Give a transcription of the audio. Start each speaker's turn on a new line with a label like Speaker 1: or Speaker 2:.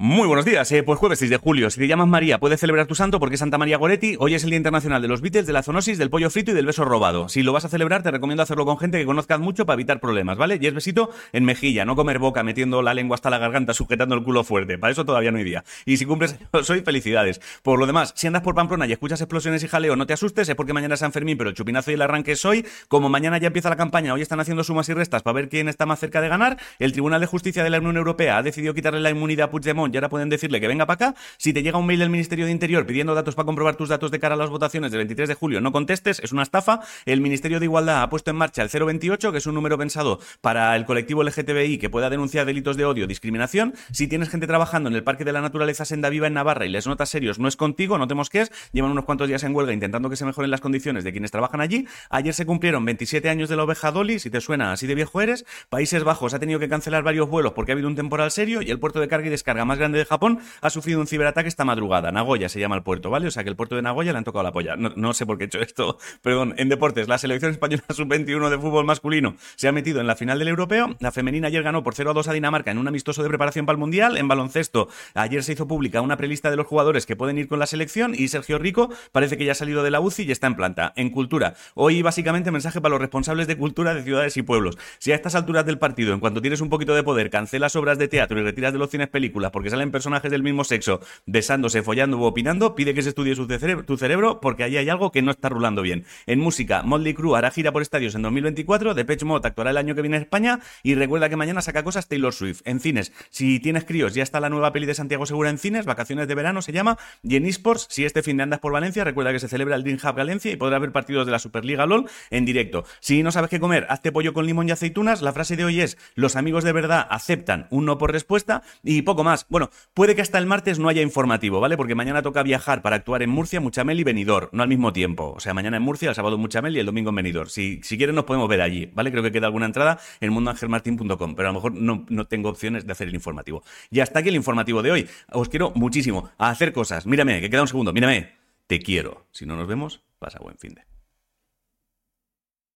Speaker 1: Muy buenos días, eh, pues jueves 6 de julio. Si te llamas María, puedes celebrar tu santo porque Santa María Goretti. Hoy es el Día Internacional de los Beatles, de la zoonosis, del pollo frito y del beso robado. Si lo vas a celebrar, te recomiendo hacerlo con gente que conozcas mucho para evitar problemas, ¿vale? Y es besito en mejilla, no comer boca metiendo la lengua hasta la garganta, sujetando el culo fuerte. Para eso todavía no hay día. Y si cumples soy felicidades. Por lo demás, si andas por Pamplona y escuchas explosiones y jaleo, no te asustes, es porque mañana es San Fermín, pero el chupinazo y el arranque es hoy. Como mañana ya empieza la campaña, hoy están haciendo sumas y restas para ver quién está más cerca de ganar. El Tribunal de Justicia de la Unión Europea ha decidido quitarle la inmunidad a Puigdemont y ahora pueden decirle que venga para acá. Si te llega un mail del Ministerio de Interior pidiendo datos para comprobar tus datos de cara a las votaciones del 23 de julio, no contestes, es una estafa. El Ministerio de Igualdad ha puesto en marcha el 028, que es un número pensado para el colectivo LGTBI que pueda denunciar delitos de odio discriminación. Si tienes gente trabajando en el Parque de la Naturaleza Senda Viva en Navarra y les notas serios, no es contigo, no te mosques, llevan unos cuantos días en huelga intentando que se mejoren las condiciones de quienes trabajan allí. Ayer se cumplieron 27 años de la oveja Dolly, si te suena así de viejo eres. Países Bajos ha tenido que cancelar varios vuelos porque ha habido un temporal serio y el puerto de carga y descarga más grande de Japón ha sufrido un ciberataque esta madrugada. Nagoya se llama el puerto, ¿vale? O sea que el puerto de Nagoya le han tocado la polla. No, sé por qué he hecho esto. Perdón, en deportes, la selección española sub-21 de fútbol masculino se ha metido en la final del europeo. La femenina ayer ganó por 0 a 2 a Dinamarca en un amistoso de preparación para el mundial. En baloncesto, ayer se hizo pública una prelista de los jugadores que pueden ir con la selección y Sergio Rico parece que ya ha salido de la UCI y está en planta. En cultura, hoy básicamente mensaje para los responsables de cultura de ciudades y pueblos. Si a estas alturas del partido, en cuanto tienes un poquito de poder, cancelas obras de teatro y retiras de los cines películas porque salen personajes del mismo sexo besándose, follando u opinando, pide que se estudie su cerebro, tu cerebro porque ahí hay algo que no está rulando bien. En música, Motley Crue hará gira por estadios en 2024, Depeche Mode actuará el año que viene en España y recuerda que mañana saca cosas Taylor Swift. En cines, si tienes críos, ya está la nueva peli de Santiago Segura en cines, Vacaciones de Verano se llama, y en esports, si este fin de andas por Valencia, recuerda que se celebra el Dream Hub Valencia y podrá ver partidos de la Superliga LOL en directo. Si no sabes qué comer, hazte pollo con limón y aceitunas. La frase de hoy es, los amigos de verdad aceptan un no por respuesta y poco más. Bueno, puede que hasta el martes no haya informativo, ¿vale? Porque mañana toca viajar para actuar en Murcia, Muchamel y Benidorm, no al mismo tiempo. O sea, mañana en Murcia, el sábado en Muchamel y el domingo en Benidorm. Si, si quieren nos podemos ver allí, ¿vale? Creo que queda alguna entrada en mundoangelmartin.com, pero a lo mejor no, no tengo opciones de hacer el informativo. Y hasta aquí el informativo de hoy. Os quiero muchísimo a hacer cosas. Mírame, que queda un segundo, mírame. Te quiero. Si no nos vemos, pasa buen fin de.